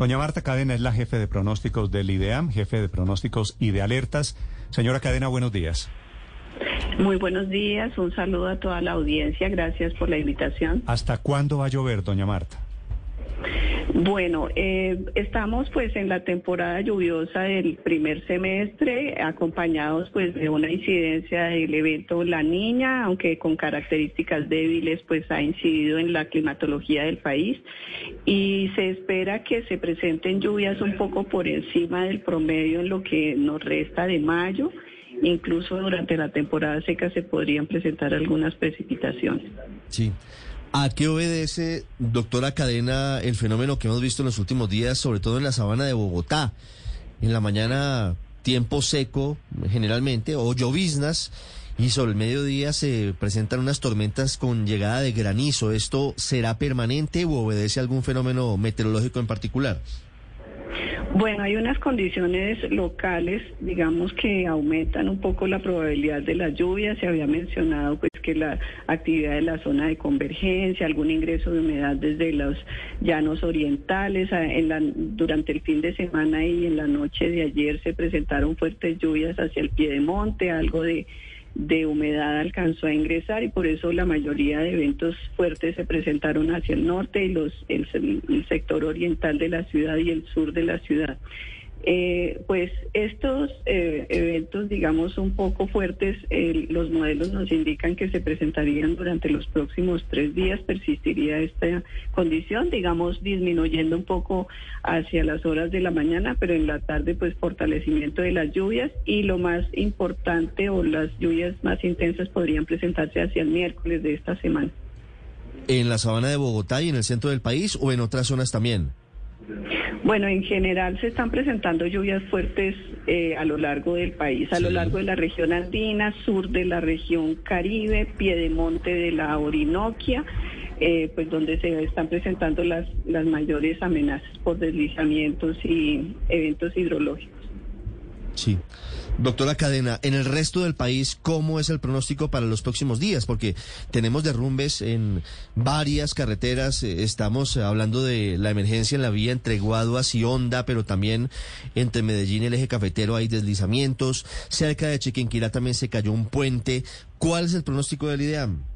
Doña Marta Cadena es la jefe de pronósticos del IDEAM, jefe de pronósticos y de alertas. Señora Cadena, buenos días. Muy buenos días, un saludo a toda la audiencia, gracias por la invitación. ¿Hasta cuándo va a llover, doña Marta? Bueno, eh, estamos pues en la temporada lluviosa del primer semestre, acompañados pues de una incidencia del evento La Niña, aunque con características débiles pues ha incidido en la climatología del país y se espera que se presenten lluvias un poco por encima del promedio en lo que nos resta de mayo. Incluso durante la temporada seca se podrían presentar algunas precipitaciones. Sí. ¿A qué obedece, doctora Cadena, el fenómeno que hemos visto en los últimos días, sobre todo en la sabana de Bogotá? En la mañana, tiempo seco, generalmente, o lloviznas, y sobre el mediodía se presentan unas tormentas con llegada de granizo. ¿Esto será permanente o obedece a algún fenómeno meteorológico en particular? Bueno, hay unas condiciones locales, digamos, que aumentan un poco la probabilidad de la lluvia. Se había mencionado pues que la actividad de la zona de convergencia, algún ingreso de humedad desde los llanos orientales. En la, durante el fin de semana y en la noche de ayer se presentaron fuertes lluvias hacia el pie de monte, algo de de humedad alcanzó a ingresar y por eso la mayoría de eventos fuertes se presentaron hacia el norte y los el, el sector oriental de la ciudad y el sur de la ciudad. Eh, pues estos eh, eventos, digamos, un poco fuertes, eh, los modelos nos indican que se presentarían durante los próximos tres días, persistiría esta condición, digamos, disminuyendo un poco hacia las horas de la mañana, pero en la tarde, pues fortalecimiento de las lluvias y lo más importante o las lluvias más intensas podrían presentarse hacia el miércoles de esta semana. ¿En la sabana de Bogotá y en el centro del país o en otras zonas también? Bueno, en general se están presentando lluvias fuertes eh, a lo largo del país, a lo largo de la región andina, sur de la región caribe, piedemonte de la Orinoquia, eh, pues donde se están presentando las, las mayores amenazas por deslizamientos y eventos hidrológicos. Sí. Doctora Cadena, en el resto del país, ¿cómo es el pronóstico para los próximos días? Porque tenemos derrumbes en varias carreteras, eh, estamos hablando de la emergencia en la vía entre Guaduas y Honda, pero también entre Medellín y el eje cafetero hay deslizamientos, cerca de Chiquinquirá también se cayó un puente. ¿Cuál es el pronóstico del IDEAM?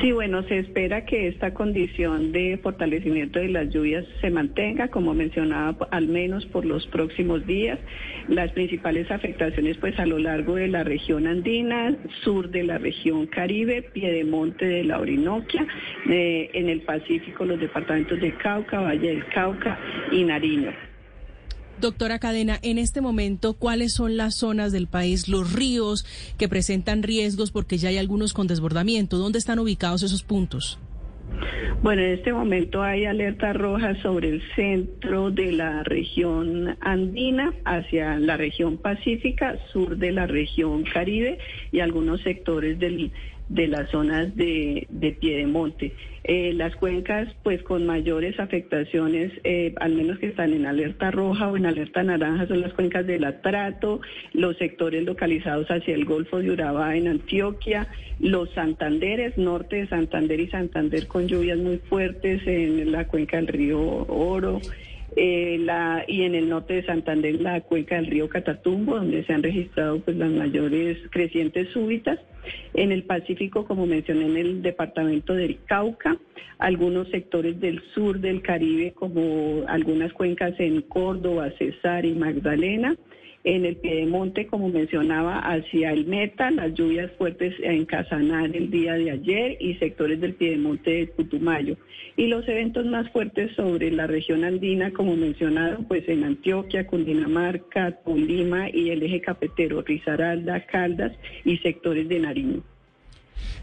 Sí, bueno, se espera que esta condición de fortalecimiento de las lluvias se mantenga, como mencionaba, al menos por los próximos días. Las principales afectaciones, pues, a lo largo de la región andina, sur de la región caribe, piedemonte de la Orinoquia, eh, en el Pacífico, los departamentos de Cauca, Valle del Cauca y Nariño. Doctora Cadena, en este momento, ¿cuáles son las zonas del país, los ríos que presentan riesgos porque ya hay algunos con desbordamiento? ¿Dónde están ubicados esos puntos? Bueno, en este momento hay alerta roja sobre el centro de la región andina hacia la región pacífica, sur de la región caribe y algunos sectores del de las zonas de, de Piedemonte. Eh, las cuencas, pues con mayores afectaciones, eh, al menos que están en alerta roja o en alerta naranja, son las cuencas del Atrato, los sectores localizados hacia el Golfo de Urabá en Antioquia, los Santanderes, norte de Santander y Santander con lluvias muy fuertes en la cuenca del río Oro. Eh, y en el norte de Santander la cuenca del río Catatumbo, donde se han registrado pues las mayores crecientes súbitas. En el Pacífico, como mencioné, en el departamento del Cauca, algunos sectores del sur del Caribe, como algunas cuencas en Córdoba, Cesar y Magdalena en el Piedemonte, como mencionaba, hacia el Meta, las lluvias fuertes en Casanare el día de ayer y sectores del Piedemonte de Putumayo. Y los eventos más fuertes sobre la región andina, como mencionaron, pues en Antioquia, Cundinamarca, Tolima y el eje cafetero, Risaralda, Caldas y sectores de Nariño.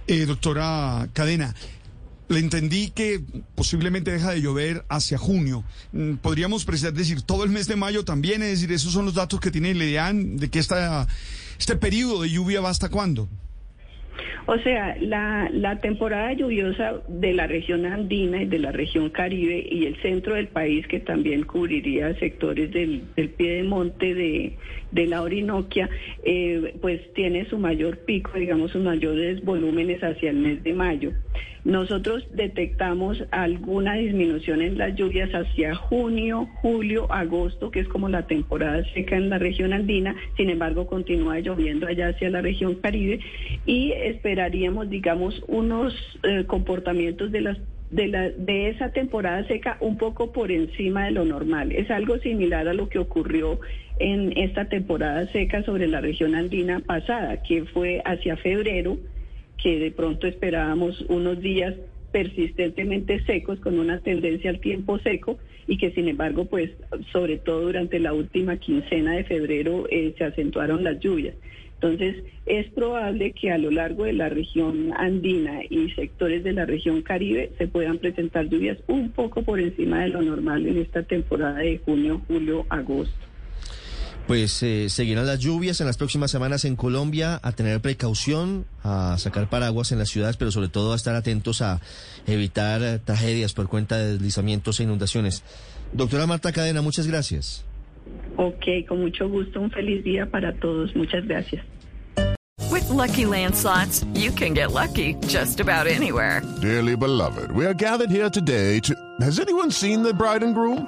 Eh, doctora Cadena, le entendí que posiblemente deja de llover hacia junio. Mm, Podríamos precisar decir todo el mes de mayo también, es decir, esos son los datos que tiene el IDEAN de que esta, este periodo de lluvia va hasta cuándo. O sea, la, la temporada lluviosa de la región andina y de la región caribe y el centro del país, que también cubriría sectores del, del pie de monte de, de la Orinoquia, eh, pues tiene su mayor pico, digamos, sus mayores volúmenes hacia el mes de mayo. Nosotros detectamos alguna disminución en las lluvias hacia junio, julio, agosto, que es como la temporada seca en la región andina, sin embargo continúa lloviendo allá hacia la región caribe y esperaríamos, digamos, unos eh, comportamientos de las de, la, de esa temporada seca un poco por encima de lo normal. Es algo similar a lo que ocurrió en esta temporada seca sobre la región andina pasada, que fue hacia febrero, que de pronto esperábamos unos días persistentemente secos con una tendencia al tiempo seco y que sin embargo pues sobre todo durante la última quincena de febrero eh, se acentuaron las lluvias. Entonces es probable que a lo largo de la región andina y sectores de la región caribe se puedan presentar lluvias un poco por encima de lo normal en esta temporada de junio, julio, agosto. Pues eh, seguirán las lluvias en las próximas semanas en Colombia, a tener precaución, a sacar paraguas en las ciudades, pero sobre todo a estar atentos a evitar tragedias por cuenta de deslizamientos e inundaciones. Doctora Marta Cadena, muchas gracias. Ok, con mucho gusto, un feliz día para todos. Muchas gracias. With Lucky Land slots, you can get lucky just about anywhere. Dearly beloved, we are gathered here today to. Has anyone seen the bride and groom?